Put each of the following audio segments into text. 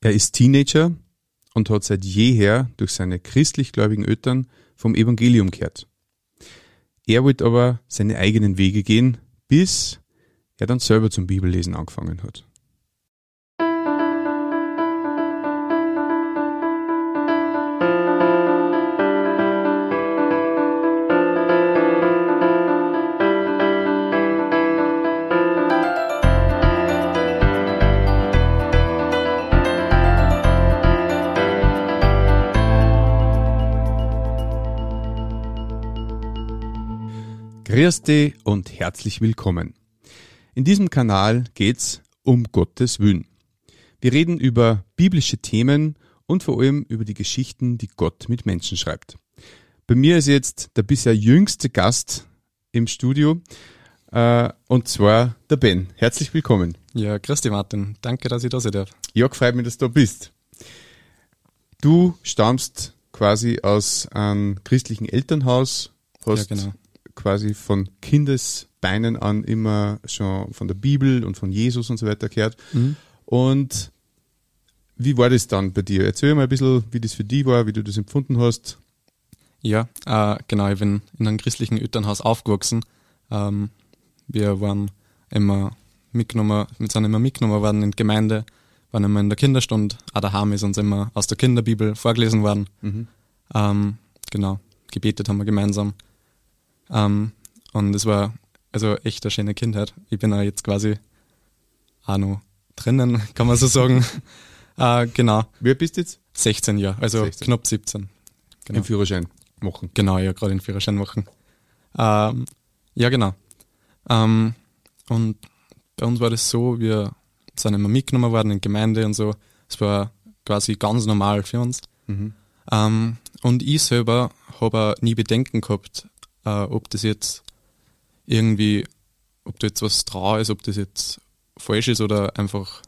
Er ist Teenager und hat seit jeher durch seine christlich-gläubigen Eltern vom Evangelium gehört. Er wollte aber seine eigenen Wege gehen, bis er dann selber zum Bibellesen angefangen hat. Dich und herzlich willkommen. In diesem Kanal geht's um Gottes Willen. Wir reden über biblische Themen und vor allem über die Geschichten, die Gott mit Menschen schreibt. Bei mir ist jetzt der bisher jüngste Gast im Studio, äh, und zwar der Ben. Herzlich willkommen. Ja, grüß dich Martin. Danke, dass ich da sein darf. Ja, freut mich, dass du da bist. Du stammst quasi aus einem christlichen Elternhaus, hast ja, genau quasi von Kindesbeinen an immer schon von der Bibel und von Jesus und so weiter gehört. Mhm. Und wie war das dann bei dir? Erzähl mal ein bisschen, wie das für dich war, wie du das empfunden hast. Ja, äh, genau, ich bin in einem christlichen Elternhaus aufgewachsen. Ähm, wir waren immer mitgenommen, wir sind immer mitgenommen worden in die Gemeinde, waren immer in der Kinderstunde, auch daheim ist uns immer aus der Kinderbibel vorgelesen worden. Mhm. Ähm, genau, gebetet haben wir gemeinsam. Ähm, und es war also echt eine schöne Kindheit. Ich bin da jetzt quasi auch noch drinnen, kann man so sagen. äh, genau. Wie alt bist du jetzt? 16 Jahre, also 16. knapp 17. Genau. Im Führerschein machen. Genau, ja, gerade den Führerschein machen. Ähm, ja, genau. Ähm, und bei uns war das so, wir sind immer mitgenommen worden in die Gemeinde und so. Es war quasi ganz normal für uns. Mhm. Ähm, und ich selber habe nie Bedenken gehabt, äh, ob das jetzt irgendwie, ob da jetzt was dran ist, ob das jetzt falsch ist oder einfach.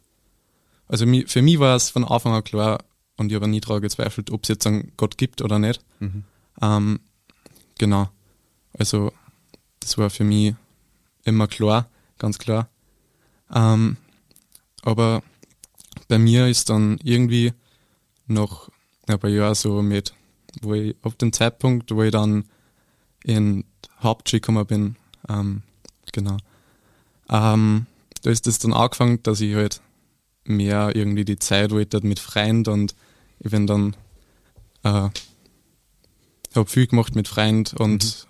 Also für mich war es von Anfang an klar und ich habe nie daran gezweifelt, ob es jetzt einen Gott gibt oder nicht. Mhm. Ähm, genau. Also das war für mich immer klar, ganz klar. Ähm, aber bei mir ist dann irgendwie noch ein paar Jahre so mit, wo ich auf den Zeitpunkt, wo ich dann in Hauptschule gekommen bin. Ähm, genau. Ähm, da ist es dann angefangen, dass ich halt mehr irgendwie die Zeit wollte mit Freund und ich bin dann äh, habe viel gemacht mit Freund und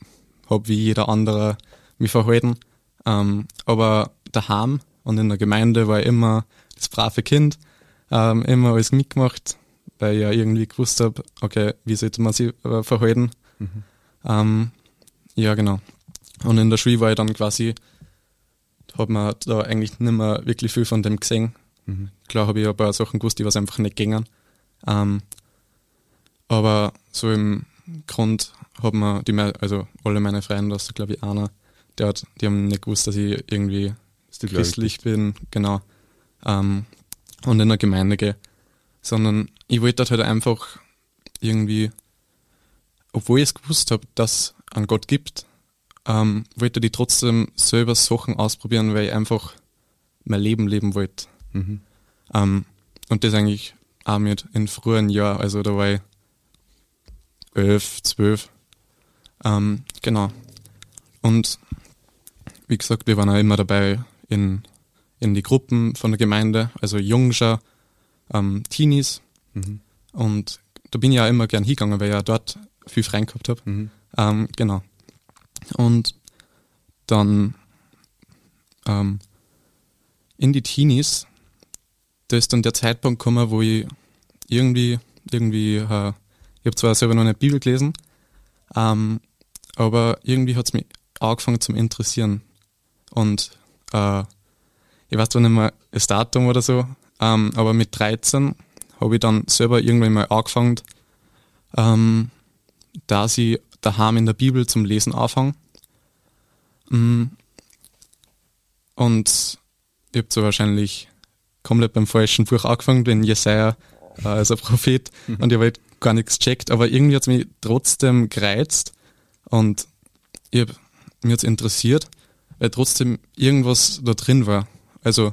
mhm. habe wie jeder andere mich verhalten. Ähm, aber daheim und in der Gemeinde war ich immer das brave Kind, ähm, immer alles mitgemacht, weil ich ja irgendwie gewusst habe, okay, wie sollte man sich äh, verhalten. Mhm. Ähm, ja, genau. Und in der Schule war ich dann quasi, hat man da eigentlich nicht mehr wirklich viel von dem gesehen. Mhm. Klar habe ich ein paar Sachen gewusst, die was einfach nicht gingen. Ähm, aber so im Grund hat man die, also alle meine Freunde, das glaube ich einer, der hat, die haben nicht gewusst, dass ich irgendwie christlich bin, genau. Ähm, und in der Gemeinde gehe. Sondern ich wollte halt einfach irgendwie obwohl ich es gewusst habe, dass es einen Gott gibt, ähm, wollte ich trotzdem selber Sachen ausprobieren, weil ich einfach mein Leben leben wollte. Mhm. Ähm, und das eigentlich auch mit in früheren Jahren, also da war ich elf, zwölf. Ähm, genau. Und wie gesagt, wir waren auch immer dabei in, in die Gruppen von der Gemeinde, also Jungscher, ähm, Teenies. Mhm. Und da bin ich ja immer gern hingegangen, weil ich ja dort viel frei gehabt habe. Mhm. Ähm, genau. Und dann ähm, in die Teenies, da ist dann der Zeitpunkt gekommen, wo ich irgendwie, irgendwie, äh, ich habe zwar selber noch eine Bibel gelesen, ähm, aber irgendwie hat es mich angefangen zu interessieren. Und äh, ich weiß zwar nicht mehr das Datum oder so, ähm, aber mit 13 habe ich dann selber irgendwann mal angefangen, ähm, da sie daheim in der Bibel zum Lesen anfangen. Mm. Und ich habe so wahrscheinlich komplett beim falschen Buch angefangen, den Jesaja äh, als ein Prophet mhm. und ich habe halt gar nichts checkt, aber irgendwie hat es mich trotzdem gereizt und ich hab, mich hat interessiert, weil trotzdem irgendwas da drin war. Also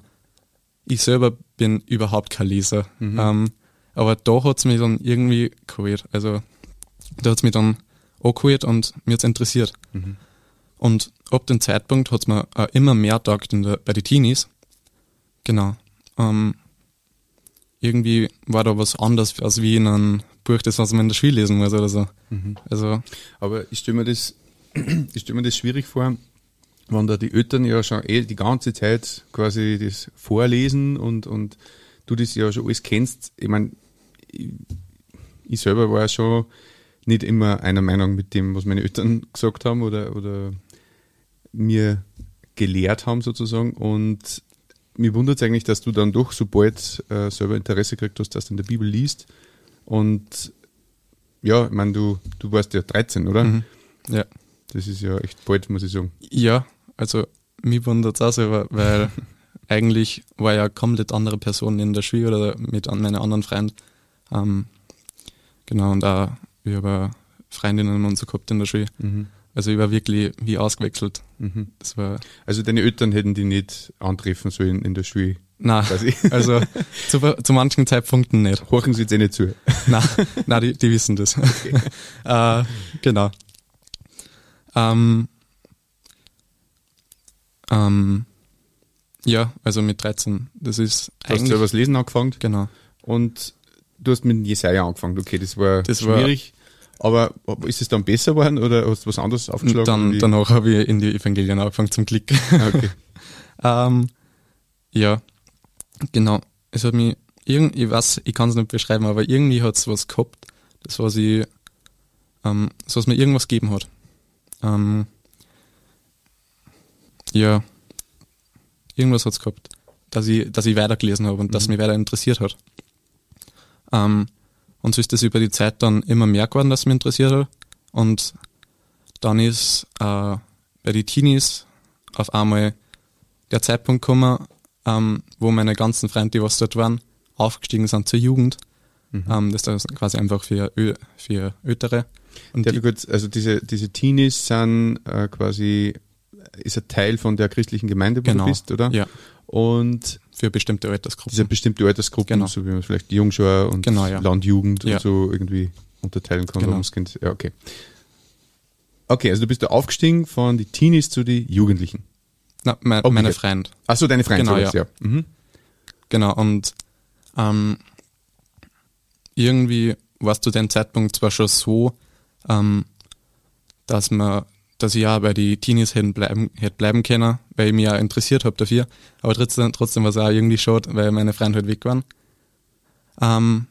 ich selber bin überhaupt kein Leser. Mhm. Ähm, aber da hat's mich dann irgendwie geholt. Also da hat's mich dann angeholt und mir hat's interessiert. Mhm. Und ab dem Zeitpunkt hat's mir auch immer mehr taugt in der, bei den Teenies. Genau. Ähm, irgendwie war da was anderes als wie in einem Buch, das was man in der Schule lesen muss oder so. Mhm. Also Aber ich stelle mir das, ich stelle mir das schwierig vor, wenn da die Eltern ja schon eh die ganze Zeit quasi das vorlesen und, und du das ja schon alles kennst. Ich meine, ich, ich selber war ja schon nicht immer einer Meinung mit dem, was meine Eltern gesagt haben oder, oder mir gelehrt haben sozusagen. Und mir wundert es eigentlich, dass du dann doch so bald äh, selber Interesse gekriegt hast, dass du in der Bibel liest. Und ja, ich meine, du, du warst ja 13, oder? mhm. ja. Das ist ja echt bald, muss ich sagen. Ja, also mich wundert es auch selber, weil eigentlich war ja komplett andere Person in der Schule oder mit an meinen anderen Freund. Ähm, genau, und auch wir haben Freundinnen und so gehabt in der Schule. Also ich war wirklich wie ausgewechselt. Mhm. Das war, Also deine Eltern hätten die nicht antreffen sollen in der Schule. na, Quasi. also zu, zu manchen Zeitpunkten nicht. Horchen sie jetzt eh nicht zu. Na, na die, die wissen das. äh, genau. Ähm, ähm, ja, also mit 13. Das ist Du hast ja eigentlich was lesen angefangen genau. und du hast mit Jesaja angefangen. Okay, das war Das war- schwierig. aber ist es dann besser geworden oder hast du was anderes aufgeschlagen? Dann, danach habe ich in die Evangelien angefangen zum Klicken. Ah, okay. ähm, ja, genau. Es hat mich irgend, ich weiß, ich kann es nicht beschreiben, aber irgendwie hat es was gehabt, das was ich, ähm, das was mir irgendwas gegeben hat. Ähm, ja, irgendwas hat es gehabt, dass ich, dass ich weitergelesen habe und das mich weiter interessiert hat. Ähm, und so ist das über die Zeit dann immer mehr geworden, dass mich interessiert hat. Und dann ist äh, bei den Teenies auf einmal der Zeitpunkt gekommen, ähm, wo meine ganzen Freunde, die was dort waren, aufgestiegen sind zur Jugend. Ähm, das ist quasi einfach für, Ö für Ältere. Und Darf die, kurz, also diese, diese Teenies sind äh, quasi, ist ein Teil von der christlichen Gemeinde, wo Genau. du bist, oder? ja, Und für bestimmte Altersgruppen. diese bestimmte Altersgruppen, Genau. so wie man vielleicht die Jungschau und Genau, ja. Landjugend Ja. und so irgendwie unterteilen kann. Genau. Kind- Ja, okay. Okay, also du bist da aufgestiegen von die Teenies zu die Jugendlichen. Na, mein, Umgekehrt. meine Freund. Achso, deine Freunde. Genau, sowas, ja. Mhm. Genau, und ähm, irgendwie war es zu dem Zeitpunkt zwar schon so, ähm, dass man, dass ich ja bei die Teenies hätten bleiben, hätte bleiben können, weil ich mich ja interessiert habe dafür, aber trotzdem, trotzdem war es auch irgendwie schade, weil meine Freunde halt weg waren. Ähm,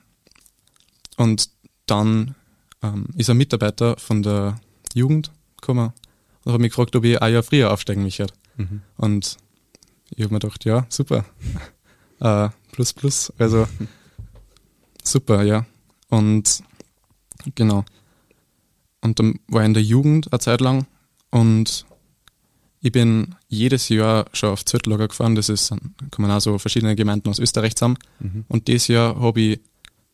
und dann ähm, ist ein Mitarbeiter von der Jugend gekommen und hat mich gefragt, ob ich ein Jahr früher aufsteigen möchte. Mhm. Und ich habe mir gedacht, ja, super. äh, plus, plus, also super, ja. Und genau. Und dann war ich in der Jugend eine Zeit lang und ich bin jedes Jahr schon auf Zeltlager gefahren. Das ist, dann kommen auch so verschiedene Gemeinden aus Österreich zusammen. Mhm. Und dieses Jahr habe ich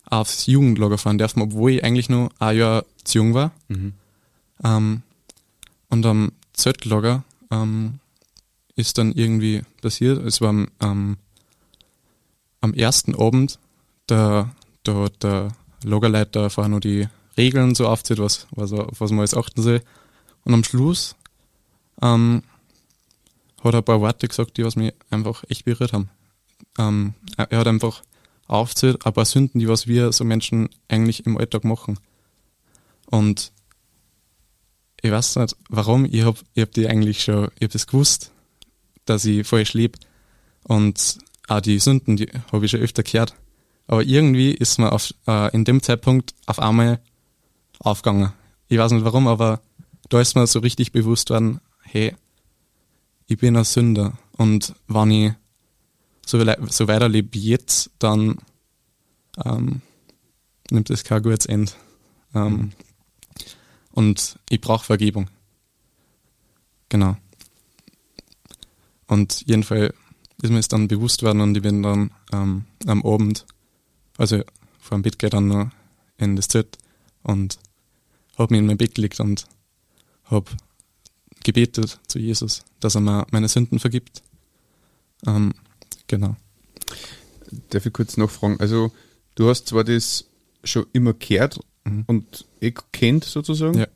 aufs Jugendlager fahren dürfen, obwohl ich eigentlich nur ein Jahr zu jung war. Mhm. Ähm, und am Zeltlager ähm, ist dann irgendwie passiert, es war am, ähm, am ersten Abend, da, hat der Lagerleiter vorher nur die Regeln so aufzählt, was, was, was man jetzt achten soll. Und am Schluss ähm, hat er ein paar Worte gesagt, die was mich einfach echt berührt haben. Ähm, er, hat einfach aufzählt, ein paar Sünden, die was wir so Menschen eigentlich im Alltag machen. Und ich weiß nicht, warum, ich hab, ich hab die eigentlich schon, ich hab das gewusst, dass ich falsch lebe. Und auch die Sünden, die habe ich schon öfter gehört. Aber irgendwie ist mir auf, äh, in dem Zeitpunkt auf einmal aufgegangen. Ich weiß nicht warum, aber da ist mir so richtig bewusst worden, hey, ich bin ein Sünder. Und wenn ich so, so weiterlebe wie jetzt, dann ähm, nimmt es kein gutes Ende. Ähm, Und ich brauche Vergebung. Genau. Und jedenfalls ist mir es dann bewusst worden und ich bin dann ähm, am Abend, also vor dem Bett geht dann noch in das Zelt und habe mich in mein Bett gelegt und habe gebetet zu Jesus, dass er mir meine Sünden vergibt. Ähm, genau. darf ich kurz nachfragen? Also, du hast zwar das schon immer gehört Mhm. und eh kennt sozusagen, Ja.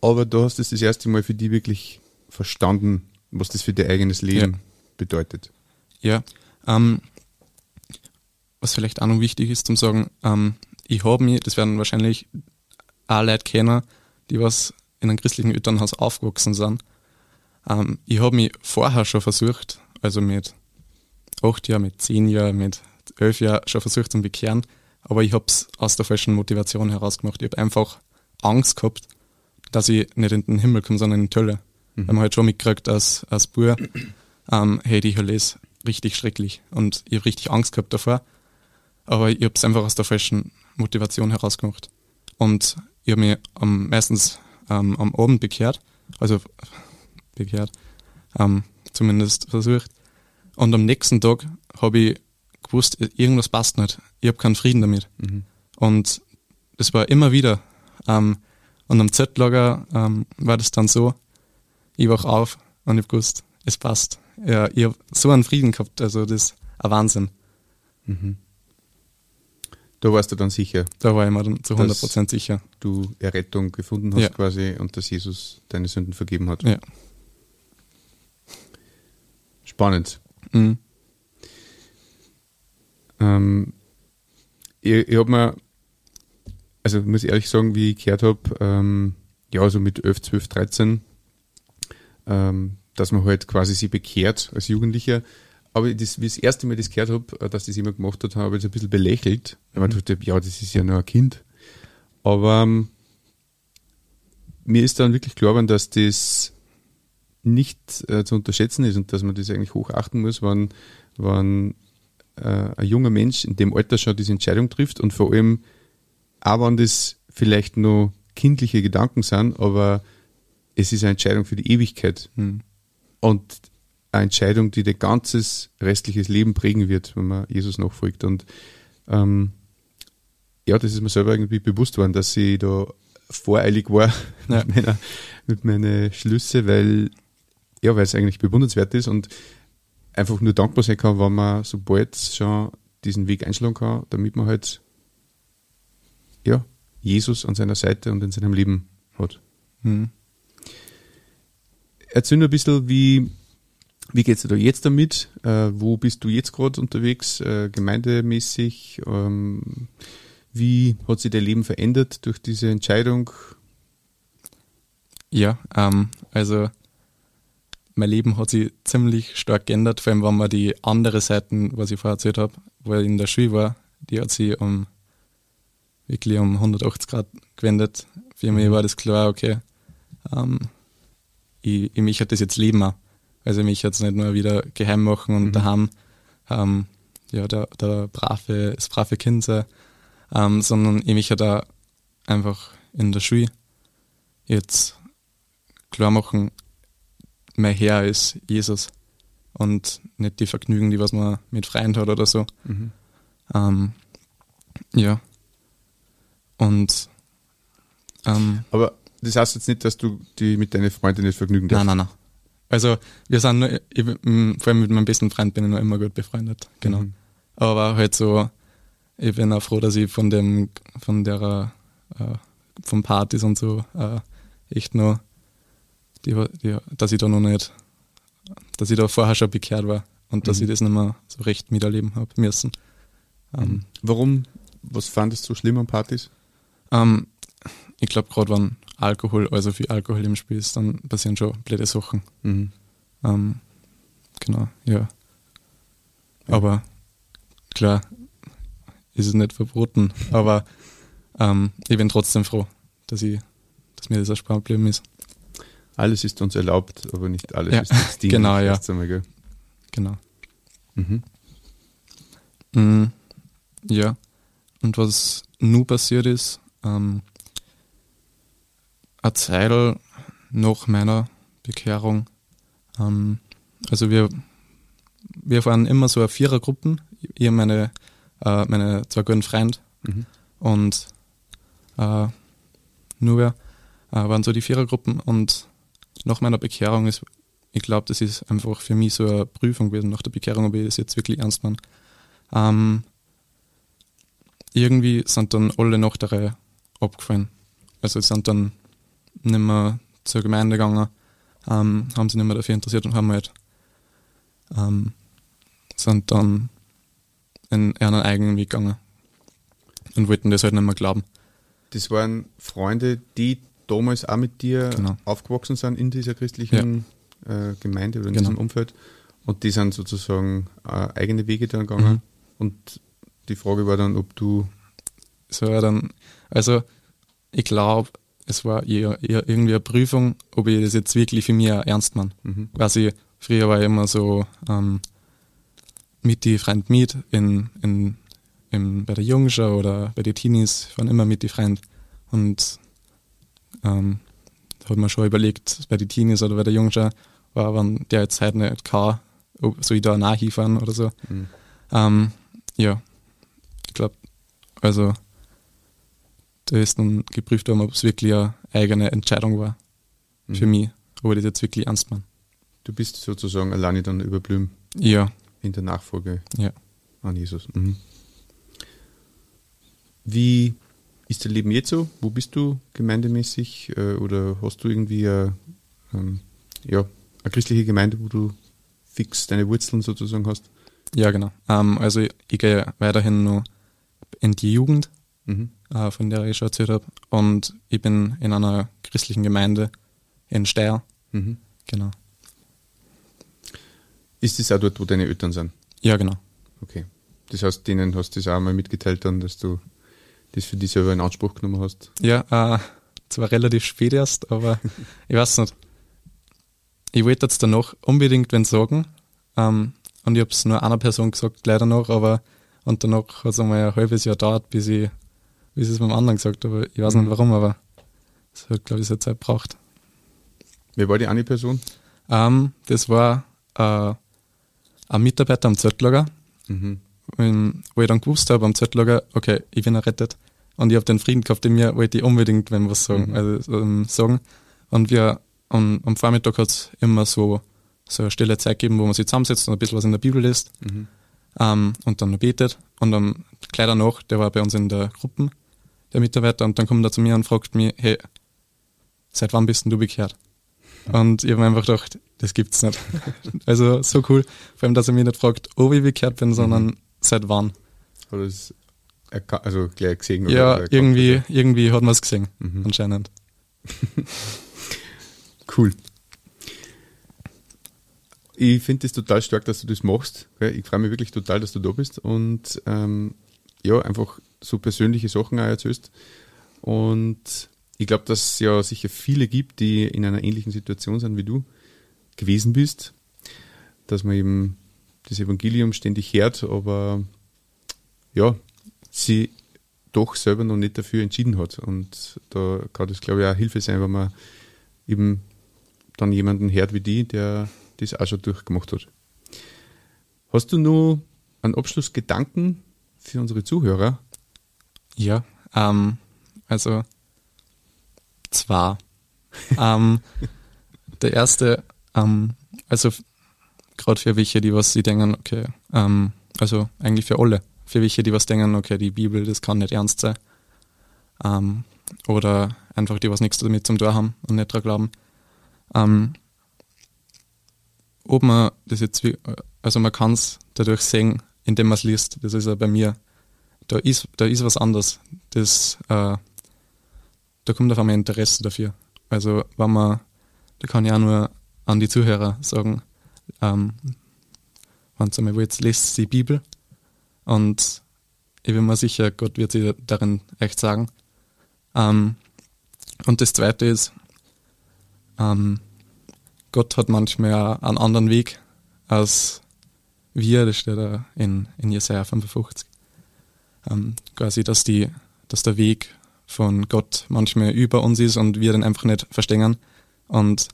aber du hast es das erste Mal für dich wirklich verstanden, was das für dein eigenes Leben Ja. bedeutet. Ja, ähm, was vielleicht auch noch wichtig ist zum sagen, ähm, ich habe mich, das werden wahrscheinlich auch Leute kennen, die was in einem christlichen Elternhaus aufgewachsen sind. Ähm, ich habe mich vorher schon versucht, also mit acht Jahren, mit zehn Jahren, mit elf Jahren schon versucht zu bekehren, aber ich habe es aus der falschen Motivation heraus gemacht. Ich habe einfach Angst gehabt, dass ich nicht in den Himmel komme, sondern in die Hölle. Weil man halt schon mitgekriegt, als, als Bub, ähm, hey, die Hölle ist richtig schrecklich. Und ich habe richtig Angst gehabt davor. Aber ich habe es einfach aus der falschen Motivation heraus gemacht. Und ich habe mich am, meistens ähm, am Abend bekehrt, also bekehrt, ähm, zumindest versucht. Und am nächsten Tag habe ich gewusst, irgendwas passt nicht. Ich habe keinen Frieden damit. Und das war immer wieder. Ähm, und am Z-Lager ähm, war das dann so, ich wach auf und ich hab gewusst, es passt. Ja, ich habe so einen Frieden gehabt, also das ist ein Wahnsinn. Da warst du dann sicher, Da war ich mir dann zu Das- 100% sicher. du Errettung gefunden hast Ja. quasi und dass Jesus deine Sünden vergeben hat. Ja. Spannend. Mhm. Ähm, ich ich habe mir, also muss ich ehrlich sagen, wie ich gehört habe, ähm, ja, so mit 11, 12, 13, ähm, dass man halt quasi sie bekehrt als Jugendlicher. Aber das, wie ich das erste Mal das gehört habe, äh, dass das jemand gemacht hat, habe ich das ein bisschen belächelt. Weil man dachte, ja, das ist ja nur ein Kind. Aber ähm, mir ist dann wirklich klar geworden, dass das nicht äh, zu unterschätzen ist und dass man das eigentlich hochachten muss, wenn, wenn äh, ein junger Mensch in dem Alter schon diese Entscheidung trifft und vor allem auch wenn das vielleicht nur kindliche Gedanken sind, aber es ist eine Entscheidung für die Ewigkeit Mhm. und eine Entscheidung, die dein ganzes restliches Leben prägen wird, wenn man Jesus nachfolgt. Und ähm, ja, das ist mir selber irgendwie bewusst worden, dass ich da voreilig war Ja. mit, meiner, mit meinen Schlüsse, weil ja, weil es eigentlich bewundernswert ist und einfach nur dankbar sein kann, wenn man sobald schon diesen Weg einschlagen kann, damit man halt ja, Jesus an seiner Seite und in seinem Leben hat. Mhm. Erzähl nur ein bisschen, wie, wie geht's dir da jetzt damit? Äh, wo bist du jetzt gerade unterwegs, äh, gemeindemäßig? Ähm, wie hat sich dein Leben verändert durch diese Entscheidung? Ja, ähm, also mein Leben hat sich ziemlich stark geändert, vor allem wenn man die andere Seiten, was ich vorher erzählt habe, wo ich in der Schule war, die hat sich um wirklich um 180 Grad gewendet. Für mich war das klar, okay, ähm, ich, ich möchte das jetzt leben auch. Also ich möchte jetzt nicht nur wieder geheim machen und Mhm. daheim ähm, ja, der, der brave, das brave Kind sein, ähm, sondern ich möchte da einfach in der Schule jetzt klar machen, mein Herr ist Jesus und nicht die Vergnügen, die was man mit Freunden hat oder so. Ähm, ja. Und ähm, Aber das heißt jetzt nicht, dass du die mit deinen Freunden nicht vergnügen darfst. nein, nein, nein. Also wir sind nur, ich, vor allem mit meinem besten Freund bin ich noch immer gut befreundet, genau. Mhm. Aber halt so, ich bin auch froh, dass ich von dem, von der, äh, von Partys und so, äh, echt noch, die, die, dass ich da noch nicht, dass ich da vorher schon bekehrt war und dass Mhm. ich das nicht mehr so recht miterleben habe müssen. Ähm, Warum? Was fandest du so schlimm an Partys? ähm, ich glaube, gerade wenn Alkohol, also viel Alkohol im Spiel ist, dann passieren schon blöde Sachen. Mhm. Ähm, genau, ja. Aber klar, ist es nicht verboten. Aber ähm, ich bin trotzdem froh, dass ich, dass mir das erspart geblieben ist. Alles ist uns erlaubt, aber nicht alles Ja, ist uns dienlich. genau, ja. einmal? Genau. Mhm. Mm, ja. Und was nun passiert ist, ähm, eine Zeit nach meiner Bekehrung, ähm, also wir, wir fahren immer so Vierergruppen, ich und meine, äh, meine zwei guten Freunde Mhm. und äh, nur wir äh, waren so die Vierergruppen und nach meiner Bekehrung ist, ich glaube, das ist einfach für mich so eine Prüfung gewesen nach der Bekehrung, ob ich das jetzt wirklich ernst meine. Ähm, irgendwie sind dann alle nach der Reihe abgefallen. Also sind dann nicht mehr zur Gemeinde gegangen, ähm, haben sich nicht mehr dafür interessiert und haben halt ähm, sind dann in ihren eigenen Weg gegangen und wollten das halt nicht mehr glauben. Das waren Freunde, die damals auch mit dir Genau. aufgewachsen sind in dieser christlichen äh, Gemeinde oder in Genau. diesem Umfeld. Und die sind sozusagen äh, eigene Wege dann gegangen. Mhm. Und die Frage war dann, ob du Es war dann, also ich glaube, es war eher, eher irgendwie eine Prüfung, ob ich das jetzt wirklich für mich ernst meine. mhm. Quasi, früher war ich immer so ähm, mit die Freund mit in, in, in, bei der Jungschau oder bei den Teenies waren immer mit die Freund. Und ähm, da hat man schon überlegt, bei den Teenies oder bei der Jungschau, war, wenn der jetzt heute nicht kann, ob soll ich da nachhiefern oder so. Mhm. Ähm, ja, ich glaube, also da ist dann geprüft worden, ob es wirklich eine eigene Entscheidung war für Mhm. mich, ob ich das jetzt wirklich ernst meine. Du bist sozusagen alleine dann überblieben Ja, in der Nachfolge Ja. an Jesus. Mhm. Wie ist dein Leben jetzt so? Wo bist du gemeindemäßig? Äh, oder hast du irgendwie eine, ähm, ja, eine christliche Gemeinde, wo du fix deine Wurzeln sozusagen hast? ja genau. Ähm, also ich, ich gehe weiterhin noch in die Jugend, Mhm. Äh, von der ich schon erzählt habe, und ich bin in einer christlichen Gemeinde in Steyr, Mhm. genau. Ist das auch dort, wo deine Eltern sind? Ja, genau. Okay. Das heißt, denen hast du das auch mal mitgeteilt dann, dass du das für dich selber in Anspruch genommen hast? Ja, äh, zwar relativ spät erst, aber ich weiß nicht. Ich wollte jetzt danach unbedingt wen sagen. Ähm, und ich habe es nur einer Person gesagt, leider noch, aber und danach hat es einmal ein halbes Jahr gedauert, bis ich, bis ich es beim anderen gesagt habe. Ich weiß Mhm. nicht warum, aber es hat, glaube ich, so Zeit gebraucht. Wer war die eine Person? Ähm, das war äh, ein Mitarbeiter am Zeltlager, Mhm. wo ich dann gewusst habe am Zeltlager, okay, ich bin errettet. Und ich habe den Frieden gehabt in mir, wollte ich unbedingt wenn was sagen. Mhm. Also, ähm, sagen. Und wir am, am Vormittag hat es immer so, so eine stille Zeit gegeben, wo man sich zusammensetzt und ein bisschen was in der Bibel liest Mhm. ähm, und dann betet. Und dann gleich danach, der war bei uns in der Gruppe, der Mitarbeiter, und dann kommt er zu mir und fragt mich, hey, seit wann bist denn du bekehrt? Und ich habe mir einfach gedacht, das gibt's nicht. also so cool, vor allem, dass er mich nicht fragt, ob ich bekehrt bin, sondern seit wann. Erka- also gleich gesehen? Ja, oder- irgendwie, irgendwie hat man es gesehen, Mhm. anscheinend. Cool. Ich finde es total stark, dass du das machst. Ich freue mich wirklich total, dass du da bist und ähm, ja, einfach so persönliche Sachen auch erzählst. Und ich glaube, dass es ja sicher viele gibt, die in einer ähnlichen Situation sind wie du gewesen bist, dass man eben das Evangelium ständig hört, aber ja, sie doch selber noch nicht dafür entschieden hat. Und da kann das, glaube ich, auch Hilfe sein, wenn man eben dann jemanden hört wie die, der das auch schon durchgemacht hat. Hast du nur einen Abschlussgedanken für unsere Zuhörer? Ja, ähm, also zwar. ähm, der erste, ähm, also gerade für welche, die was sie denken, okay, ähm, also eigentlich für alle, für welche, die was denken, okay, die Bibel, das kann nicht ernst sein. Ähm, oder einfach die was nichts damit zum Tor haben und nicht dran glauben. Ähm, ob man das jetzt, wie- also man kann es dadurch sehen, indem man es liest, das ist ja bei mir da ist, da ist was anderes. Das, äh, da kommt auf einmal Interesse dafür. Also, wenn man, da kann ich auch nur an die Zuhörer sagen, ähm, wenn ihr einmal wollt, lest die Bibel und ich bin mir sicher, Gott wird sie darin echt sagen. Ähm, und das zweite ist, ähm, Gott hat manchmal einen anderen Weg als wir, das steht da in, in Jesaja 55 ähm, quasi, dass die, dass der Weg von Gott manchmal über uns ist und wir den einfach nicht verstehen. Und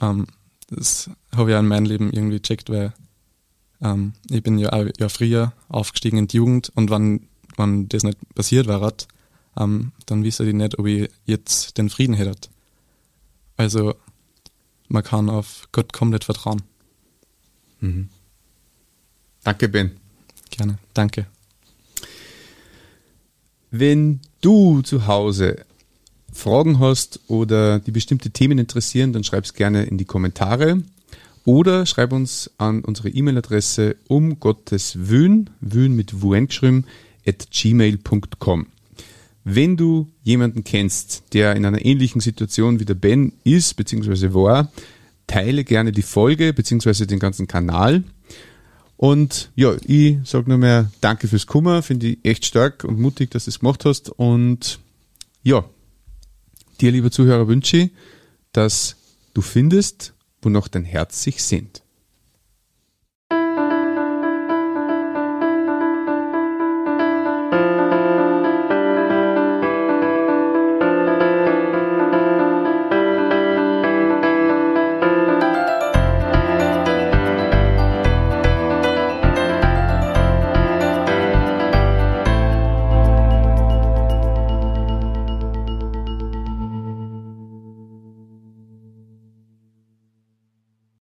ähm, das habe ich auch in meinem Leben irgendwie gecheckt, weil ähm, ich bin ja ja früher aufgestiegen in die Jugend und wenn, wenn das nicht passiert war, ähm, dann wisse ich nicht, ob ich jetzt den Frieden hätte. Also man kann auf Gott komplett vertrauen. Mhm. Danke, Ben. Gerne. Danke. Wenn du zu Hause Fragen hast oder die bestimmte Themen interessieren, dann schreib es gerne in die Kommentare oder schreib uns an unsere E-Mail-Adresse um Gottes Wün, Wün mit Wuen geschrieben, at gmail.com. Wenn du jemanden kennst, der in einer ähnlichen Situation wie der Ben ist bzw. war, teile gerne die Folge bzw. den ganzen Kanal. Und ja, ich sage nur mehr Danke fürs Kummer, finde ich echt stark und mutig, dass du es gemacht hast. Und ja, dir, lieber Zuhörer, wünsche ich, dass du findest, wonach dein Herz sich sehnt.